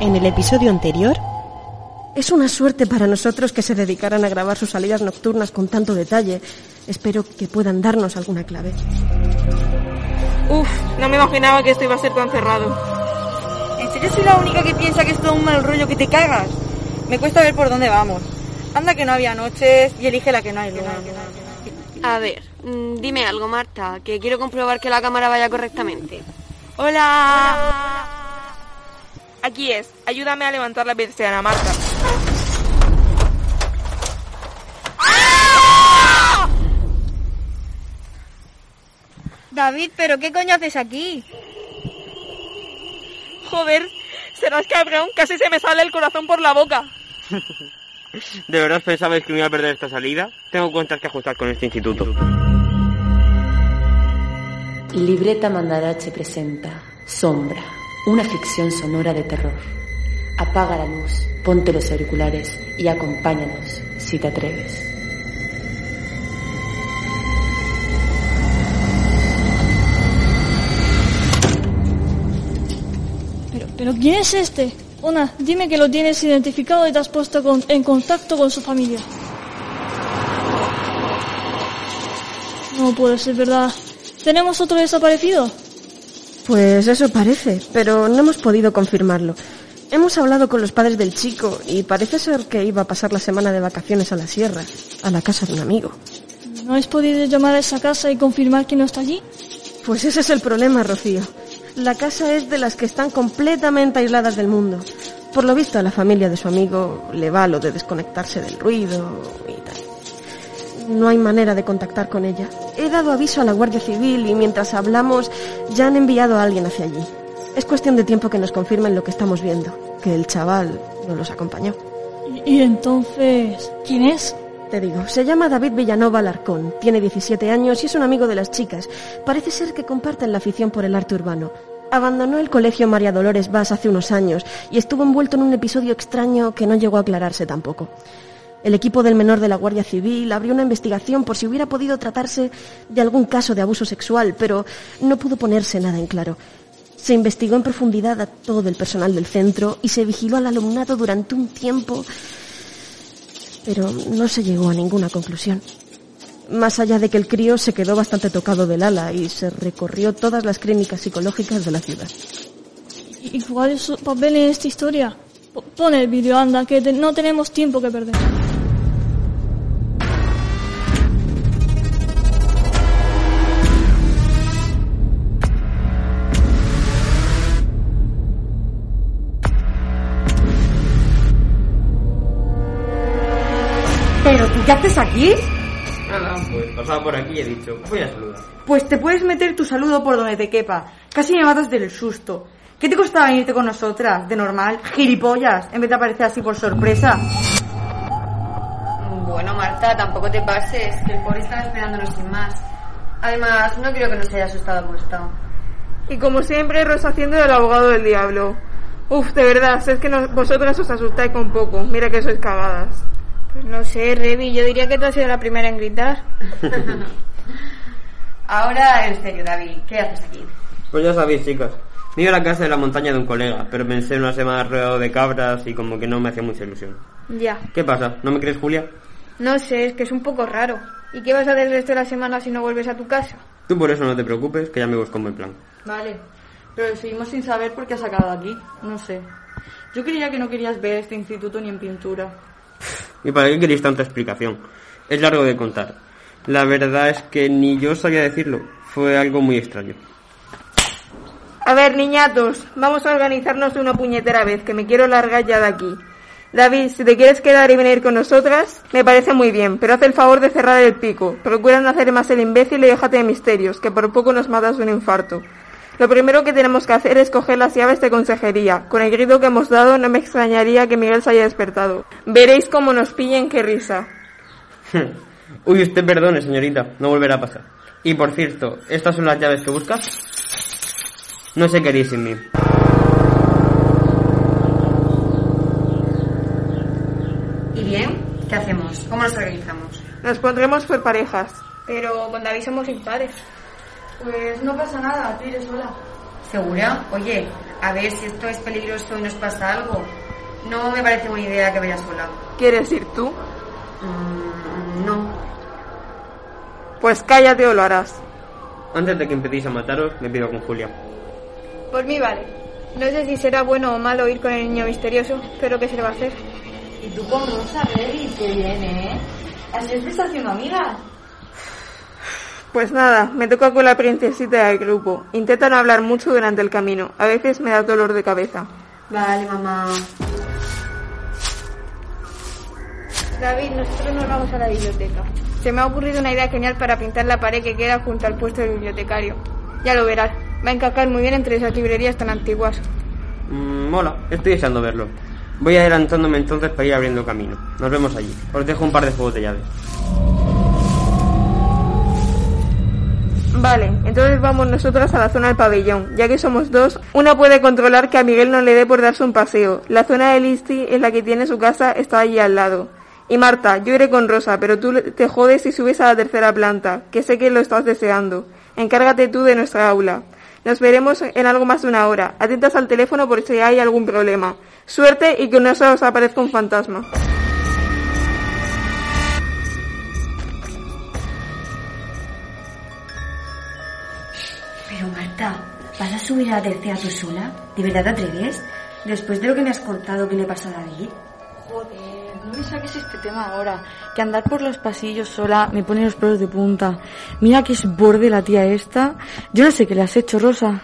En el episodio anterior, es una suerte para nosotros que se dedicaran a grabar sus salidas nocturnas con tanto detalle. Espero que puedan darnos alguna clave. Uf, no me imaginaba que esto iba a ser tan cerrado. ¿En serio soy la única que piensa que es todo un mal rollo que te cagas? Me cuesta ver por dónde vamos. Anda que no había noches y elige la que no hay luna. A ver, mm, dime algo, Marta, que quiero comprobar que la cámara vaya correctamente. Hola. Aquí es. Ayúdame a levantar la persiana, Marta. David, ¿pero qué coño haces aquí? Joder, serás cabrón. Casi se me sale el corazón por la boca. ¿De verdad pensabais que me iba a perder esta salida? Tengo cuentas que ajustar con este instituto. Libreta Mandarache presenta Sombra, una ficción sonora de terror. Apaga la luz, ponte los auriculares y acompáñanos si te atreves. Pero, ¿quién es este? Ona, dime que lo tienes identificado y te has puesto en contacto con su familia. No puede ser verdad. ¿Tenemos otro desaparecido? Pues eso parece, pero no hemos podido confirmarlo. Hemos hablado con los padres del chico y parece ser que iba a pasar la semana de vacaciones a la sierra, a la casa de un amigo. ¿No habéis podido llamar a esa casa y confirmar que no está allí? Pues ese es el problema, Rocío. La casa es de las que están completamente aisladas del mundo. Por lo visto a la familia de su amigo le va lo de desconectarse del ruido y tal. No hay manera de contactar con ella. He dado aviso a la Guardia Civil y mientras hablamos ya han enviado a alguien hacia allí. Es cuestión de tiempo que nos confirmen lo que estamos viendo, que el chaval no los acompañó. Y, entonces, ¿quién es? Te digo, se llama David Villanova Alarcón, tiene 17 años y es un amigo de las chicas. Parece ser que comparten la afición por el arte urbano. Abandonó el colegio María Dolores Vaz hace unos años y estuvo envuelto en un episodio extraño que no llegó a aclararse tampoco. El equipo del menor de la Guardia Civil abrió una investigación por si hubiera podido tratarse de algún caso de abuso sexual, pero no pudo ponerse nada en claro. Se investigó en profundidad a todo el personal del centro y se vigiló al alumnado durante un tiempo, pero no se llegó a ninguna conclusión. Más allá de que el crío se quedó bastante tocado del ala y se recorrió todas las clínicas psicológicas de la ciudad. ¿Y cuál su papel en esta historia? Pon el vídeo, anda, que no tenemos tiempo que perder. Qué haces aquí? Nada, pues pasaba por aquí y he dicho, voy a saludar. Pues te puedes meter tu saludo por donde te quepa. Casi me matas del susto. ¿Qué te costaba venirte con nosotras? De normal, gilipollas, en vez de aparecer así por sorpresa. Bueno, Marta, tampoco te pases, que el pobre estaba esperándonos sin más. Además, no creo que nos haya asustado como está. Y como siempre, Rosa haciendo del abogado del diablo. Uf, de verdad, es que no- vosotras os asustáis con poco. Mira que sois cagadas. Pues no sé, Revi, yo diría que tú has sido la primera en gritar. Ahora, en serio, David, ¿qué haces aquí? Pues ya sabéis, chicos. Me iba a la casa de la montaña de un colega, pero pensé en una semana rodeado de cabras y como que no me hacía mucha ilusión. Ya. ¿Qué pasa? ¿No me crees, Julia? No sé, es que es un poco raro. ¿Y qué vas a hacer el resto de la semana si no vuelves a tu casa? Tú por eso no te preocupes, que ya me busco un buen plan. Vale, pero seguimos sin saber por qué has sacado aquí. No sé. Yo creía que no querías ver este instituto ni en pintura. ¿Y para qué queréis tanta explicación? Es largo de contar. La verdad es que ni yo sabía decirlo. Fue algo muy extraño. A ver, niñatos, vamos a organizarnos de una puñetera vez, que me quiero largar ya de aquí. David, si te quieres quedar y venir con nosotras, me parece muy bien, pero haz el favor de cerrar el pico. Procura no hacer más el imbécil y déjate de misterios, que por poco nos matas de un infarto. Lo primero que tenemos que hacer es coger las llaves de consejería. Con el grito que hemos dado no me extrañaría que Miguel se haya despertado. Veréis cómo nos pillen, qué risa. Uy, usted perdone, señorita, no volverá a pasar. Y por cierto, ¿estas son las llaves que busca? No sé qué haréis sin mí. ¿Y bien? ¿Qué hacemos? ¿Cómo nos organizamos? Nos pondremos por parejas. Pero con David somos impares. Pues no pasa nada, tú iré sola. ¿Segura? Oye, a ver si esto es peligroso y nos pasa algo. No me parece buena idea que vaya sola. ¿Quieres ir tú? Mm, no. Pues cállate o lo harás. Antes de que empecéis a mataros, me pido con Julia. Por mí vale. No sé si será bueno o malo ir con el niño misterioso, pero ¿qué se le va a hacer? Y tú con Rosa, Revi, qué bien, ¿eh? Así es que estás haciendo amigas. Pues nada, me toca con la princesita del grupo. Intenta no hablar mucho durante el camino. A veces me da dolor de cabeza. Vale, mamá. David, nosotros nos vamos a la biblioteca. Se me ha ocurrido una idea genial para pintar la pared que queda junto al puesto del bibliotecario. Ya lo verás. Va a encajar muy bien entre esas librerías tan antiguas. Mm, mola, estoy deseando verlo. Voy adelantándome entonces para ir abriendo camino. Nos vemos allí. Os dejo un par de juegos de llaves. Vale, entonces vamos nosotras a la zona del pabellón. Ya que somos dos, una puede controlar que a Miguel no le dé por darse un paseo. La zona de Listi, en la que tiene su casa, está allí al lado. Y Marta, yo iré con Rosa, pero tú te jodes si subes a la tercera planta, que sé que lo estás deseando. Encárgate tú de nuestra aula. Nos veremos en algo más de una hora. Atentas al teléfono por si hay algún problema. Suerte y que no se os aparezca un fantasma. Marta, ¿vas a subir a la tercera tú sola? ¿De verdad te atreves? Después de lo que me has contado que le pasó a David. Joder, no me saques este tema ahora. Que andar por los pasillos sola me pone los pelos de punta. Mira que es borde la tía esta. Yo no sé qué le has hecho, Rosa.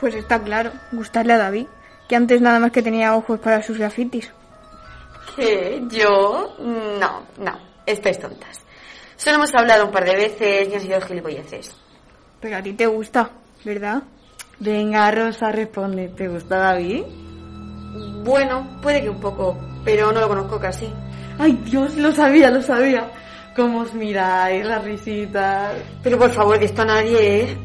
Pues está claro, gustarle a David, que antes nada más que tenía ojos para sus grafitis. ¿Qué? ¿Yo? No, no. Estáis tontas. Solo hemos hablado un par de veces y han sido gilipolleces. Pero a ti te gusta, ¿verdad? Venga, Rosa, responde. ¿Te gusta David? Bueno, puede que un poco, pero no lo conozco casi. Ay, Dios, lo sabía, lo sabía. Cómo os miráis, las risitas. Pero por favor, de esto a nadie, ¿eh?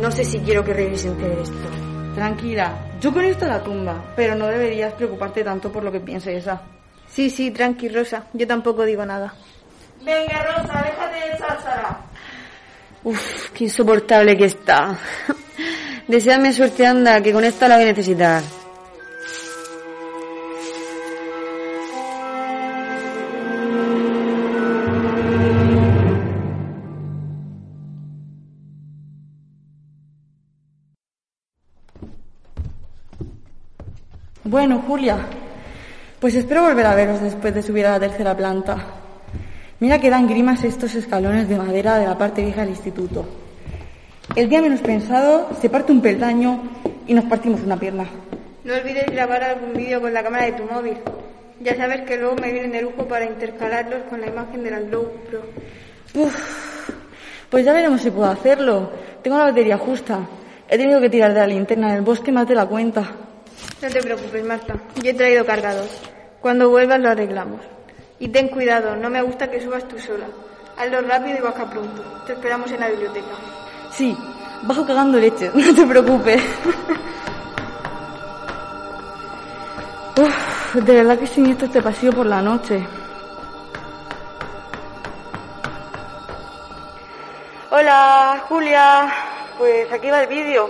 No sé si quiero que entere de esto. Tranquila, yo con esto la tumba, pero no deberías preocuparte tanto por lo que piense esa. Sí, sí, tranqui, Rosa. Yo tampoco digo nada. Venga, Rosa, déjate de cháchara. Uf, qué insoportable que está. Deseadme suerte, anda, que con esta la voy a necesitar. Bueno, Julia, pues espero volver a veros después de subir a la tercera planta. Mira que dan grimas estos escalones de madera de la parte vieja del instituto. El día menos pensado se parte un peldaño y nos partimos una pierna. No olvides grabar algún vídeo con la cámara de tu móvil. Ya sabes que luego me vienen de lujo para intercalarlos con la imagen de la GoPro. Uf, pues ya veremos si puedo hacerlo. Tengo la batería justa. He tenido que tirar de la linterna en el bosque más de la cuenta. No te preocupes, Marta. Yo he traído cargador. Cuando vuelvas lo arreglamos. Y ten cuidado, no me gusta que subas tú sola. Hazlo rápido y baja pronto. Te esperamos en la biblioteca. Sí, bajo cagando leche, no te preocupes. Uf, de verdad que siniestro este pasillo por la noche. Hola, Julia. Pues aquí va el vídeo.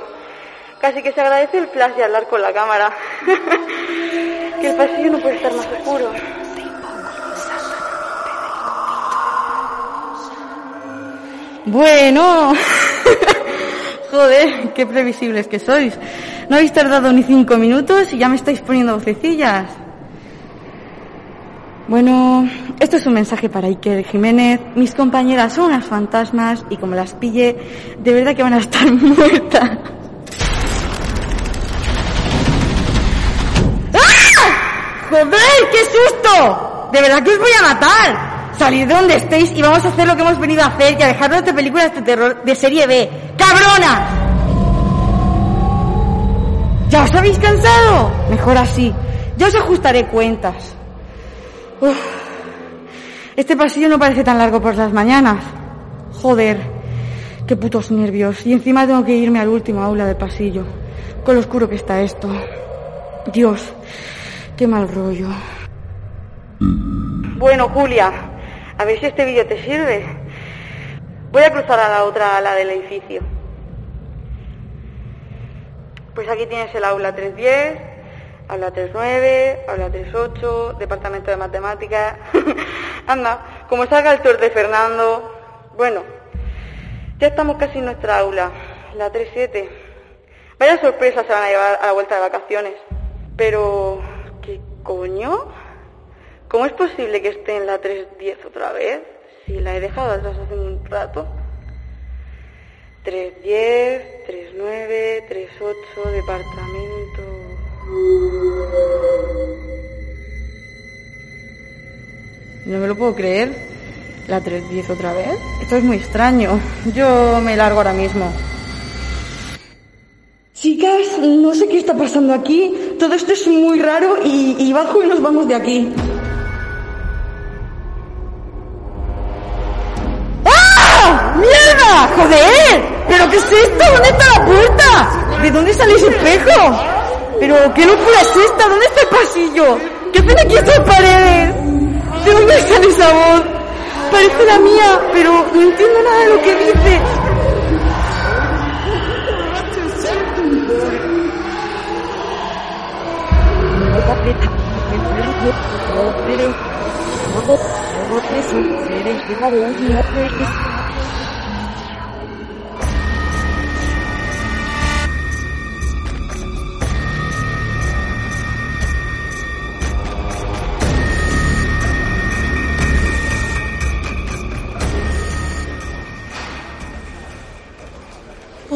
Casi que se agradece el flash de hablar con la cámara. que el pasillo no puede estar más oscuro. Bueno. Joder, qué previsibles que sois. No habéis tardado ni cinco minutos y ya me estáis poniendo vocecillas. Bueno, esto es un mensaje para Iker Jiménez. Mis compañeras son unas fantasmas y como las pille, de verdad que van a estar muertas. ¡Ah! ¡Joder, qué susto! De verdad que os voy a matar. Salid de donde estéis y vamos a hacer lo que hemos venido a hacer y a dejarnos de películas de terror de serie B. ¡Cabronas! habéis cansado? Mejor así. Yo os ajustaré cuentas. Uf. Este pasillo no parece tan largo por las mañanas. Joder, qué putos nervios. Y encima tengo que irme al último aula del pasillo. Con lo oscuro que está esto. Dios, qué mal rollo. Bueno, Julia, a ver si este vídeo te sirve. Voy a cruzar a la otra ala del edificio. Pues aquí tienes el aula 310, aula 39, aula 38, departamento de matemáticas. Anda, como salga el tour de Fernando. Bueno, ya estamos casi en nuestra aula, la 37. Vaya sorpresa se van a llevar a la vuelta de vacaciones. Pero, ¿qué coño? ¿Cómo es posible que esté en la 310 otra vez? Si la he dejado atrás hace un rato. 310, 39, 38, departamento. No me lo puedo creer. La 310 otra vez. Esto es muy extraño. Yo me largo ahora mismo. Chicas, no sé qué está pasando aquí. Todo esto es muy raro y, y bajo y nos vamos de aquí. ¿Pero qué es esto? ¿Dónde está la puerta? ¿De dónde sale ese espejo? ¿Pero qué locura es esta? ¿Dónde está el pasillo? ¿Qué hacen aquí estas paredes? ¿De dónde sale esa voz? Parece la mía, pero no entiendo nada de lo que dice.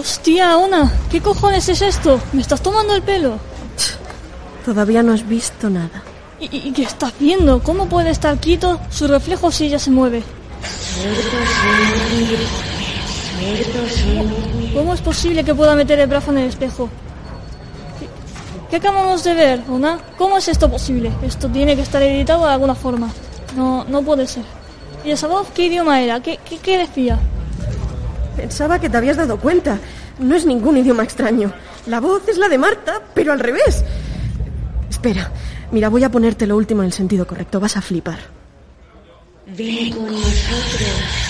Hostia, Ona, ¿qué cojones es esto? ¿Me estás tomando el pelo? Todavía no has visto nada. ¿Y, y qué estás viendo? ¿Cómo puede estar quieto su reflejo si ella se mueve? ¿Cómo es posible que pueda meter el brazo en el espejo? ¿Qué, qué acabamos de ver, Ona? ¿Cómo es esto posible? Esto tiene que estar editado de alguna forma. No, no puede ser. ¿Y esa voz qué idioma era? ¿Qué, qué, qué decía? Pensaba que te habías dado cuenta. No es ningún idioma extraño. La voz es la de Marta, pero al revés. Espera, mira, voy a ponerte lo último en el sentido correcto. Vas a flipar. Ven con nosotros.